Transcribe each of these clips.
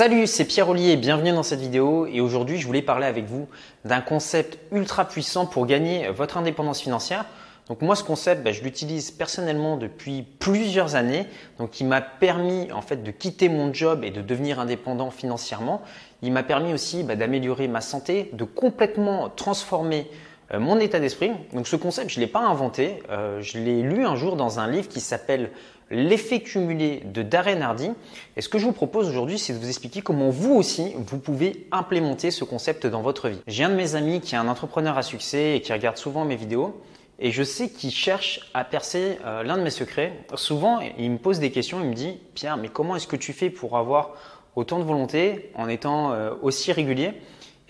Salut, c'est Pierre Ollier bienvenue dans cette vidéo. Et aujourd'hui, je voulais parler avec vous d'un concept ultra puissant pour gagner votre indépendance financière. Donc moi, ce concept, ben, je l'utilise personnellement depuis plusieurs années. Donc il m'a permis en fait de quitter mon job et de devenir indépendant financièrement. Il m'a permis aussi ben, d'améliorer ma santé, de complètement transformer euh, mon état d'esprit. Donc ce concept, je ne l'ai pas inventé. Euh, je l'ai lu un jour dans un livre qui s'appelle L'effet cumulé de Darren Hardy. Et ce que je vous propose aujourd'hui, c'est de vous expliquer comment vous aussi, vous pouvez implémenter ce concept dans votre vie. J'ai un de mes amis qui est un entrepreneur à succès et qui regarde souvent mes vidéos. Et je sais qu'il cherche à percer euh, l'un de mes secrets. Souvent, il me pose des questions, il me dit, Pierre, mais comment est-ce que tu fais pour avoir autant de volonté en étant euh, aussi régulier?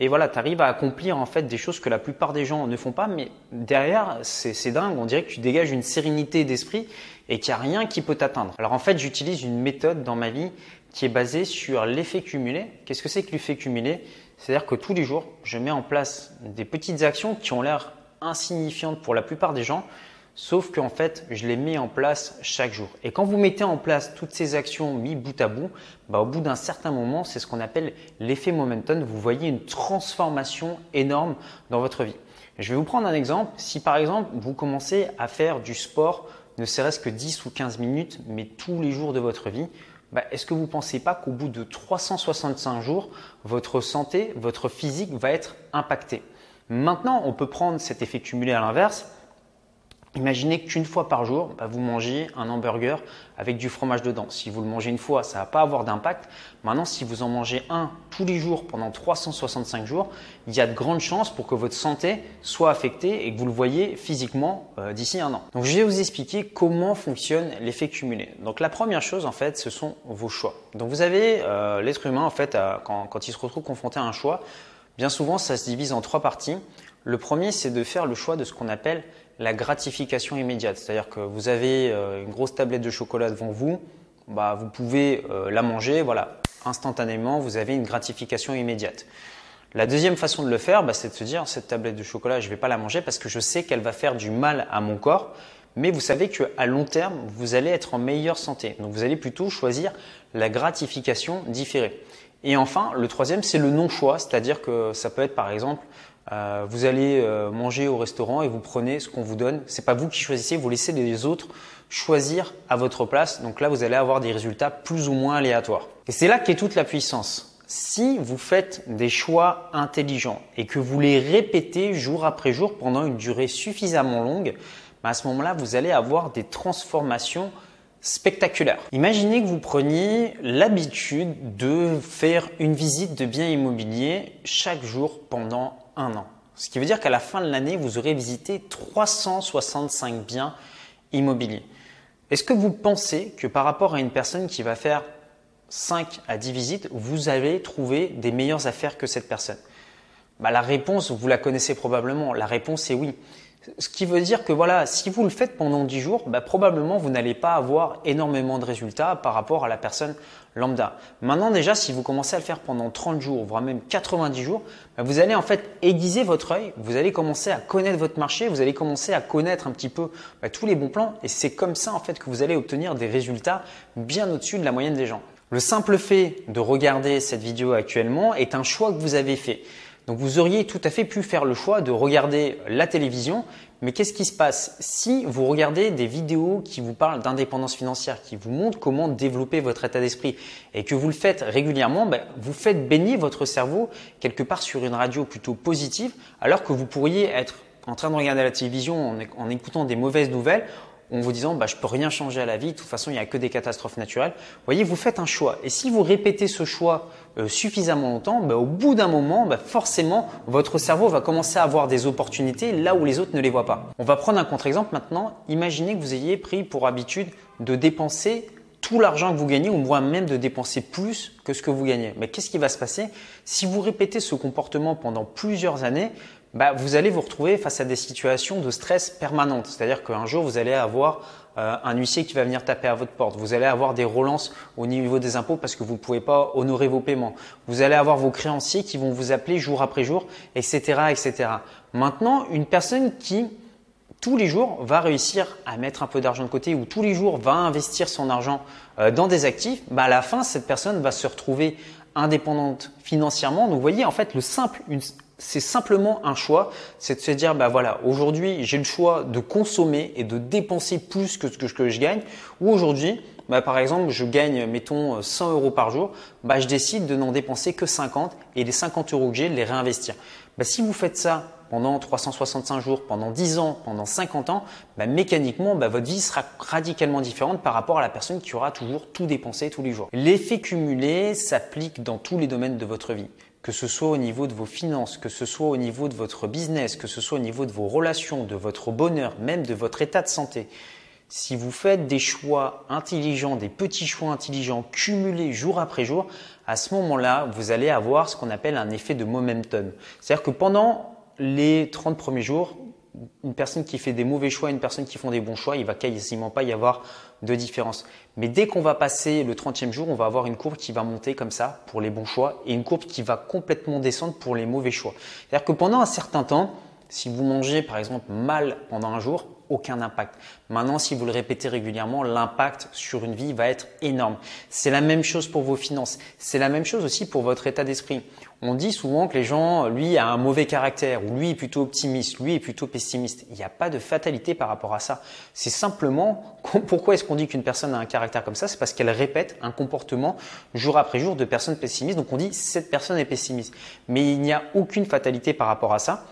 Et voilà, tu arrives à accomplir en fait des choses que la plupart des gens ne font pas, mais derrière, c'est dingue, on dirait que tu dégages une sérénité d'esprit et qu'il n'y a rien qui peut t'atteindre. Alors en fait, j'utilise une méthode dans ma vie qui est basée sur l'effet cumulé. Qu'est-ce que c'est que l'effet cumulé? C'est-à-dire que tous les jours, je mets en place des petites actions qui ont l'air insignifiantes pour la plupart des gens, sauf qu'en fait, je les mets en place chaque jour. Et quand vous mettez en place toutes ces actions mis bout à bout, bah, au bout d'un certain moment, c'est ce qu'on appelle l'effet momentum. Vous voyez une transformation énorme dans votre vie. Je vais vous prendre un exemple. Si par exemple, vous commencez à faire du sport, ne serait-ce que 10 ou 15 minutes, mais tous les jours de votre vie, bah, est-ce que vous ne pensez pas qu'au bout de 365 jours, votre santé, votre physique va être impactée? Maintenant, on peut prendre cet effet cumulé à l'inverse. Imaginez qu'une fois par jour, bah, vous mangez un hamburger avec du fromage dedans. Si vous le mangez une fois, ça ne va pas avoir d'impact. Maintenant, si vous en mangez un tous les jours pendant 365 jours, il y a de grandes chances pour que votre santé soit affectée et que vous le voyez physiquement euh, d'ici un an. Donc, je vais vous expliquer comment fonctionne l'effet cumulé. Donc, la première chose, en fait, ce sont vos choix. Donc, vous avez euh, l'être humain, en fait, quand, quand il se retrouve confronté à un choix, Bien souvent, ça se divise en trois parties. Le premier, c'est de faire le choix de ce qu'on appelle la gratification immédiate. C'est-à-dire que vous avez euh, une grosse tablette de chocolat devant vous, bah, vous pouvez euh, la manger, voilà, instantanément, vous avez une gratification immédiate. La deuxième façon de le faire, bah, c'est de se dire, cette tablette de chocolat, je ne vais pas la manger parce que je sais qu'elle va faire du mal à mon corps, mais vous savez qu'à long terme, vous allez être en meilleure santé. Donc vous allez plutôt choisir la gratification différée. Et enfin, le troisième, c'est le non-choix, c'est-à-dire que ça peut être par exemple, euh, vous allez euh, manger au restaurant et vous prenez ce qu'on vous donne. C'est pas vous qui choisissez, vous laissez les autres choisir à votre place. Donc là, vous allez avoir des résultats plus ou moins aléatoires. Et c'est là qu'est toute la puissance. Si vous faites des choix intelligents et que vous les répétez jour après jour pendant une durée suffisamment longue, bah, à ce moment-là, vous allez avoir des transformations spectaculaire. Imaginez que vous preniez l'habitude de faire une visite de biens immobiliers chaque jour pendant un an. Ce qui veut dire qu'à la fin de l'année, vous aurez visité 365 biens immobiliers. Est-ce que vous pensez que par rapport à une personne qui va faire 5 à 10 visites, vous allez trouver des meilleures affaires que cette personne? Bah, La réponse, vous la connaissez probablement. La réponse est oui. Ce qui veut dire que voilà, si vous le faites pendant 10 jours, bah, probablement vous n'allez pas avoir énormément de résultats par rapport à la personne lambda. Maintenant déjà, si vous commencez à le faire pendant 30 jours, voire même 90 jours, bah, vous allez en fait aiguiser votre œil, vous allez commencer à connaître votre marché, vous allez commencer à connaître un petit peu bah, tous les bons plans et c'est comme ça en fait que vous allez obtenir des résultats bien au-dessus de la moyenne des gens. Le simple fait de regarder cette vidéo actuellement est un choix que vous avez fait. Donc vous auriez tout à fait pu faire le choix de regarder la télévision, mais qu'est-ce qui se passe si vous regardez des vidéos qui vous parlent d'indépendance financière, qui vous montrent comment développer votre état d'esprit et que vous le faites régulièrement, ben, vous faites baigner votre cerveau quelque part sur une radio plutôt positive, alors que vous pourriez être en train de regarder la télévision en, écoutant des mauvaises nouvelles, en vous disant bah, je peux rien changer à la vie, de toute façon il n'y a que des catastrophes naturelles. Vous voyez, vous faites un choix. Et si vous répétez ce choix euh, suffisamment longtemps, bah, au bout d'un moment, bah, forcément, votre cerveau va commencer à avoir des opportunités là où les autres ne les voient pas. On va prendre un contre-exemple maintenant. Imaginez que vous ayez pris pour habitude de dépenser tout l'argent que vous gagnez, ou même de dépenser plus que ce que vous gagnez. Mais qu'est-ce qui va se passer? Si vous répétez ce comportement pendant plusieurs années bah, vous allez vous retrouver face à des situations de stress permanentes. C'est-à-dire qu'un jour, vous allez avoir euh, un huissier qui va venir taper à votre porte. Vous allez avoir des relances au niveau des impôts parce que vous ne pouvez pas honorer vos paiements. Vous allez avoir vos créanciers qui vont vous appeler jour après jour, etc., etc. Maintenant, une personne qui tous les jours va réussir à mettre un peu d'argent de côté ou tous les jours va investir son argent euh, dans des actifs, bah à la fin, cette personne va se retrouver indépendante financièrement. Donc vous voyez, en fait, le simple, c'est simplement un choix, c'est de se dire, bah voilà, aujourd'hui j'ai le choix de consommer et de dépenser plus que ce que, je gagne, ou aujourd'hui, bah, par exemple, je gagne, mettons, 100 euros par jour, bah, je décide de n'en dépenser que 50 et les 50 euros que j'ai, de les réinvestir. Bah, si vous faites ça pendant 365 jours, pendant 10 ans, pendant 50 ans, bah, mécaniquement, bah, votre vie sera radicalement différente par rapport à la personne qui aura toujours tout dépensé tous les jours. L'effet cumulé s'applique dans tous les domaines de votre vie que ce soit au niveau de vos finances, que ce soit au niveau de votre business, que ce soit au niveau de vos relations, de votre bonheur, même de votre état de santé. Si vous faites des choix intelligents, des petits choix intelligents cumulés jour après jour, à ce moment-là, vous allez avoir ce qu'on appelle un effet de momentum. C'est-à-dire que pendant les 30 premiers jours, une personne qui fait des mauvais choix et une personne qui font des bons choix, il va quasiment pas y avoir de différence. Mais dès qu'on va passer le 30e jour, on va avoir une courbe qui va monter comme ça pour les bons choix et une courbe qui va complètement descendre pour les mauvais choix. C'est-à-dire que pendant un certain temps, si vous mangez par exemple mal pendant un jour, aucun impact. Maintenant, si vous le répétez régulièrement, l'impact sur une vie va être énorme. C'est la même chose pour vos finances. C'est la même chose aussi pour votre état d'esprit. On dit souvent que les gens, lui, a un mauvais caractère, ou lui est plutôt optimiste, lui est plutôt pessimiste. Il n'y a pas de fatalité par rapport à ça. C'est simplement, pourquoi est-ce qu'on dit qu'une personne a un caractère comme ça? C'est parce qu'elle répète un comportement jour après jour de personnes pessimistes. Donc on dit, cette personne est pessimiste. Mais il n'y a aucune fatalité par rapport à ça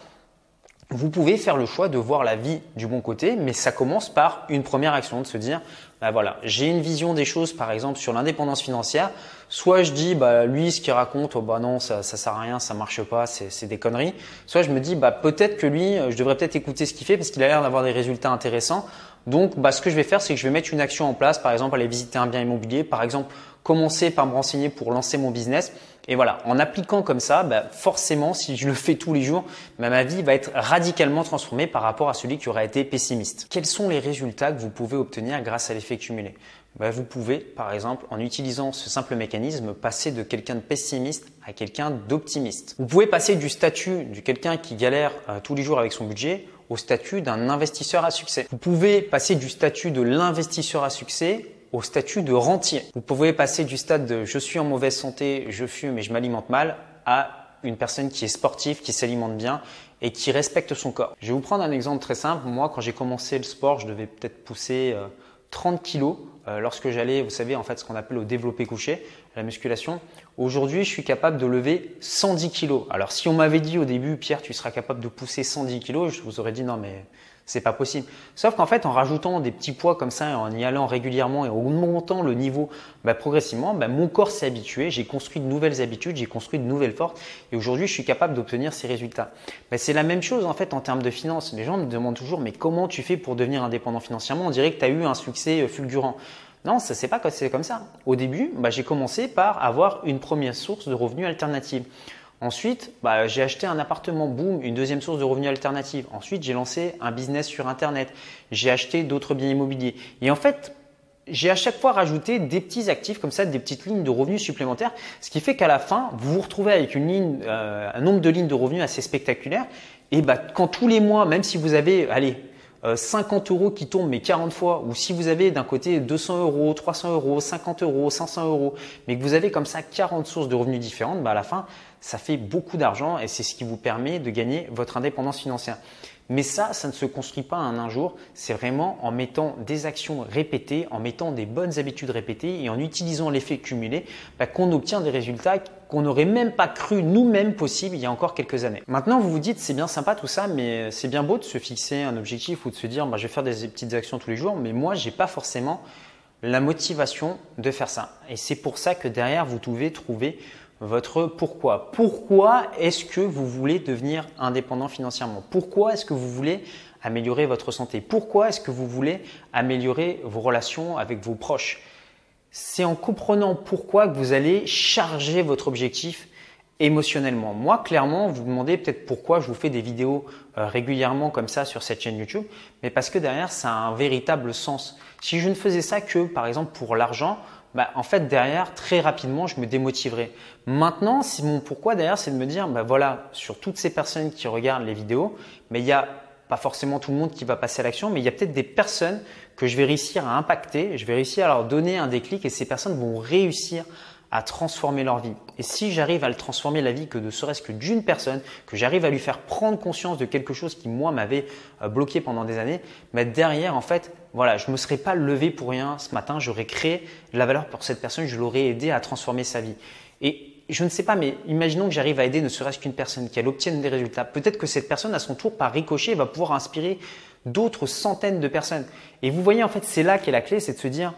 vous pouvez faire le choix de voir la vie du bon côté, mais ça commence par une première action, de se dire, bah voilà, j'ai une vision des choses, par exemple sur l'indépendance financière. Soit je dis, bah lui, ce qu'il raconte, oh, bah non, ça, ça sert à rien, ça marche pas, c'est des conneries. Soit je me dis, bah peut-être que lui, je devrais peut-être écouter ce qu'il fait parce qu'il a l'air d'avoir des résultats intéressants. Donc, bah ce que je vais faire, c'est que je vais mettre une action en place, par exemple aller visiter un bien immobilier, par exemple commencer par me renseigner pour lancer mon business. Et voilà, en appliquant comme ça, bah, forcément, si je le fais tous les jours, bah, ma vie va être radicalement transformée par rapport à celui qui aurait été pessimiste. Quels sont les résultats que vous pouvez obtenir grâce à l'effet cumulé? Bah, Vous pouvez, par exemple, en utilisant ce simple mécanisme, passer de quelqu'un de pessimiste à quelqu'un d'optimiste. Vous pouvez passer du statut de quelqu'un qui galère euh, tous les jours avec son budget au statut d'un investisseur à succès. Vous pouvez passer du statut de l'investisseur à succès au statut de rentier. Vous pouvez passer du stade de je suis en mauvaise santé, je fume et je m'alimente mal à une personne qui est sportive, qui s'alimente bien et qui respecte son corps. Je vais vous prendre un exemple très simple. Moi, quand j'ai commencé le sport, je devais peut-être pousser 30 euh, kilos euh, lorsque j'allais, vous savez, en fait, ce qu'on appelle au développé couché, la musculation. Aujourd'hui, je suis capable de lever 110 kilos. Alors, si on m'avait dit au début, Pierre, tu seras capable de pousser 110 kilos, je vous aurais dit non, mais c'est pas possible. Sauf qu'en fait, en rajoutant des petits poids comme ça, en y allant régulièrement et en augmentant le niveau bah, progressivement, bah, mon corps s'est habitué, j'ai construit de nouvelles habitudes, j'ai construit de nouvelles forces et aujourd'hui, je suis capable d'obtenir ces résultats. Bah, c'est la même chose en fait en termes de finances. Les gens me demandent toujours, mais comment tu fais pour devenir indépendant financièrement? On dirait que tu as eu un succès euh, fulgurant. Non, ce n'est pas comme ça. Au début, j'ai commencé par avoir une première source de revenus alternative. Ensuite, bah, j'ai acheté un appartement, boum, une deuxième source de revenus alternative. Ensuite, j'ai lancé un business sur Internet. J'ai acheté d'autres biens immobiliers. Et en fait, j'ai à chaque fois rajouté des petits actifs comme ça, des petites lignes de revenus supplémentaires, ce qui fait qu'à la fin, vous vous retrouvez avec euh, un nombre de lignes de revenus assez spectaculaire. Et bah, quand tous les mois, même si vous avez, allez, 50 euh, euros qui tombent mais 40 fois, ou si vous avez d'un côté 200 euros, 300 euros, 50 euros, 500 euros, mais que vous avez comme ça 40 sources de revenus différentes, bah à la fin, ça fait beaucoup d'argent et c'est ce qui vous permet de gagner votre indépendance financière. Mais ça, ça ne se construit pas en un jour, c'est vraiment en mettant des actions répétées, en mettant des bonnes habitudes répétées et en utilisant l'effet cumulé bah, qu'on obtient des résultats qu'on n'aurait même pas cru nous-mêmes possibles il y a encore quelques années. Maintenant, vous vous dites, c'est bien sympa tout ça, mais c'est bien beau de se fixer un objectif ou de se dire, bah, je vais faire des petites actions tous les jours, mais moi, j'ai pas forcément la motivation de faire ça. Et c'est pour ça que derrière, vous pouvez trouver votre pourquoi. Pourquoi est-ce que vous voulez devenir indépendant financièrement? Pourquoi est-ce que vous voulez améliorer votre santé? Pourquoi est-ce que vous voulez améliorer vos relations avec vos proches? C'est en comprenant pourquoi que vous allez charger votre objectif émotionnellement. Moi, clairement, vous, vous demandez peut-être pourquoi je vous fais des vidéos euh, régulièrement comme ça sur cette chaîne YouTube, mais parce que derrière, ça a un véritable sens. Si je ne faisais ça que, par exemple, pour l'argent, bah, en fait, derrière, très rapidement, je me démotiverais. Maintenant, si mon pourquoi derrière, c'est de me dire, bah voilà, sur toutes ces personnes qui regardent les vidéos, mais il y a pas forcément tout le monde qui va passer à l'action, mais il y a peut-être des personnes que je vais réussir à impacter, je vais réussir à leur donner un déclic et ces personnes vont réussir à transformer leur vie. Et si j'arrive à le transformer la vie que de serait-ce que d'une personne, que j'arrive à lui faire prendre conscience de quelque chose qui moi m'avait euh, bloqué pendant des années, mais derrière en fait, voilà, je me serais pas levé pour rien ce matin, j'aurais créé de la valeur pour cette personne, je l'aurais aidé à transformer sa vie. Et je ne sais pas, mais imaginons que j'arrive à aider ne serait-ce qu'une personne, qu'elle obtienne des résultats. Peut-être que cette personne, à son tour, par ricochet, va pouvoir inspirer d'autres centaines de personnes. Et vous voyez, en fait, c'est là qu'est la clé, c'est de se dire,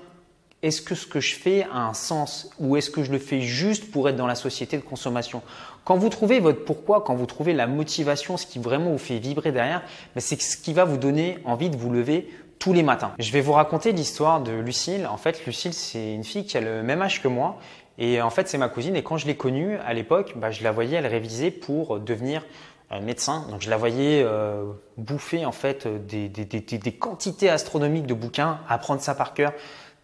est-ce que ce que je fais a un sens ou est-ce que je le fais juste pour être dans la société de consommation? Quand vous trouvez votre pourquoi, quand vous trouvez la motivation, ce qui vraiment vous fait vibrer derrière, c'est ce qui va vous donner envie de vous lever tous les matins. Je vais vous raconter l'histoire de Lucille. En fait, Lucille, c'est une fille qui a le même âge que moi. Et en fait, c'est ma cousine. Et quand je l'ai connue à l'époque, bah, je la voyais, elle révisait pour devenir euh, médecin. Donc je la voyais euh, bouffer en fait des, des, quantités astronomiques de bouquins, apprendre ça par cœur,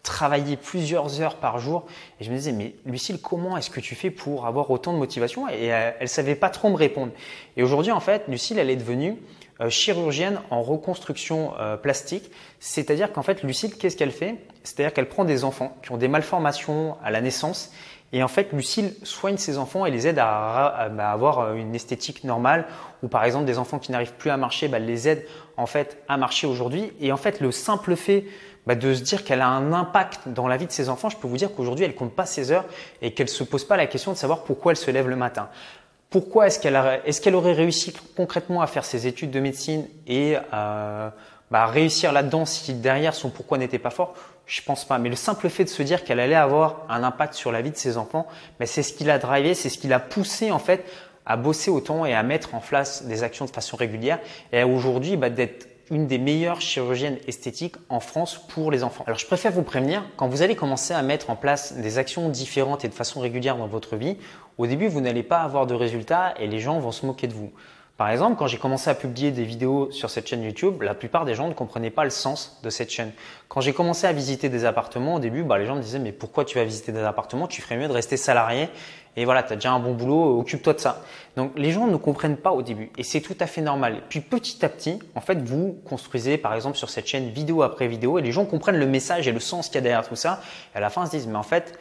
travailler plusieurs heures par jour. Et je me disais, mais Lucille, comment est-ce que tu fais pour avoir autant de motivation? Et elle, elle savait pas trop me répondre. Et aujourd'hui, en fait, Lucille, elle est devenue euh, chirurgienne en reconstruction euh, plastique. C'est-à-dire qu'en fait, Lucille, qu'est-ce qu'elle fait? C'est-à-dire qu'elle prend des enfants qui ont des malformations à la naissance et en fait, Lucille soigne ses enfants et les aide à, bah, avoir euh, une esthétique normale. Ou par exemple, des enfants qui n'arrivent plus à marcher, bah, les aide en fait à marcher aujourd'hui. Et en fait, le simple fait bah, de se dire qu'elle a un impact dans la vie de ses enfants, je peux vous dire qu'aujourd'hui, elle compte pas ses heures et qu'elle se pose pas la question de savoir pourquoi elle se lève le matin. Pourquoi est-ce qu'elle est aurait réussi concrètement à faire ses études de médecine et à bah, réussir là-dedans si derrière son pourquoi n'était pas fort? Je pense pas. Mais le simple fait de se dire qu'elle allait avoir un impact sur la vie de ses enfants, bah, c'est ce qui l'a drivé, c'est ce qui l'a poussé en fait à bosser autant et à mettre en place des actions de façon régulière et aujourd'hui bah, d'être une des meilleures chirurgiennes esthétiques en France pour les enfants. Alors je préfère vous prévenir, quand vous allez commencer à mettre en place des actions différentes et de façon régulière dans votre vie, au début vous n'allez pas avoir de résultats et les gens vont se moquer de vous. Par exemple, quand j'ai commencé à publier des vidéos sur cette chaîne YouTube, la plupart des gens ne comprenaient pas le sens de cette chaîne. Quand j'ai commencé à visiter des appartements, au début, bah, les gens me disaient mais pourquoi tu vas visiter des appartements? Tu ferais mieux de rester salarié et voilà, tu as déjà un bon boulot, occupe-toi de ça. Donc les gens ne comprennent pas au début et c'est tout à fait normal. Puis petit à petit, en fait, vous construisez par exemple sur cette chaîne vidéo après vidéo et les gens comprennent le message et le sens qu'il y a derrière tout ça. Et à la fin, ils se disent mais en fait,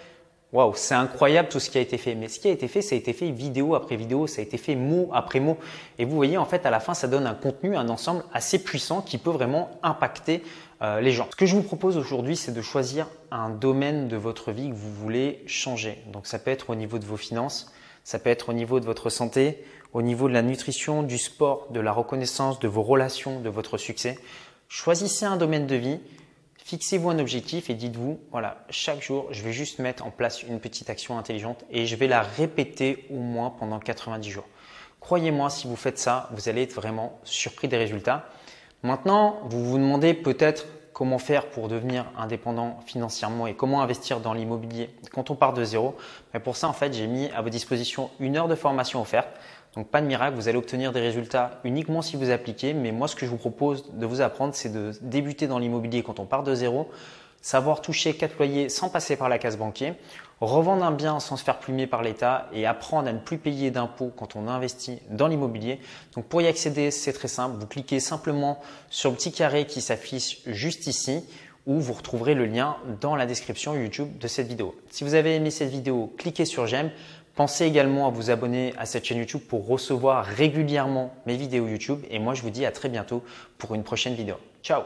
Waouh, c'est incroyable tout ce qui a été fait. Mais ce qui a été fait, ça a été fait vidéo après vidéo, ça a été fait mot après mot. Et vous voyez, en fait, à la fin, ça donne un contenu, un ensemble assez puissant qui peut vraiment impacter euh, les gens. Ce que je vous propose aujourd'hui, c'est de choisir un domaine de votre vie que vous voulez changer. Donc, ça peut être au niveau de vos finances, ça peut être au niveau de votre santé, au niveau de la nutrition, du sport, de la reconnaissance, de vos relations, de votre succès. Choisissez un domaine de vie Fixez-vous un objectif et dites-vous, voilà, chaque jour, je vais juste mettre en place une petite action intelligente et je vais la répéter au moins pendant 90 jours. Croyez-moi, si vous faites ça, vous allez être vraiment surpris des résultats. Maintenant, vous vous demandez peut-être comment faire pour devenir indépendant financièrement et comment investir dans l'immobilier quand on part de zéro. Mais pour ça, en fait, j'ai mis à votre disposition une heure de formation offerte. Donc pas de miracle, vous allez obtenir des résultats uniquement si vous appliquez. Mais moi, ce que je vous propose de vous apprendre, c'est de débuter dans l'immobilier quand on part de zéro, savoir toucher quatre loyers sans passer par la case banquier, revendre un bien sans se faire plumer par l'État et apprendre à ne plus payer d'impôts quand on investit dans l'immobilier. Donc pour y accéder, c'est très simple. Vous cliquez simplement sur le petit carré qui s'affiche juste ici ou vous retrouverez le lien dans la description YouTube de cette vidéo. Si vous avez aimé cette vidéo, cliquez sur j'aime. Pensez également à vous abonner à cette chaîne YouTube pour recevoir régulièrement mes vidéos YouTube. Et moi, je vous dis à très bientôt pour une prochaine vidéo. Ciao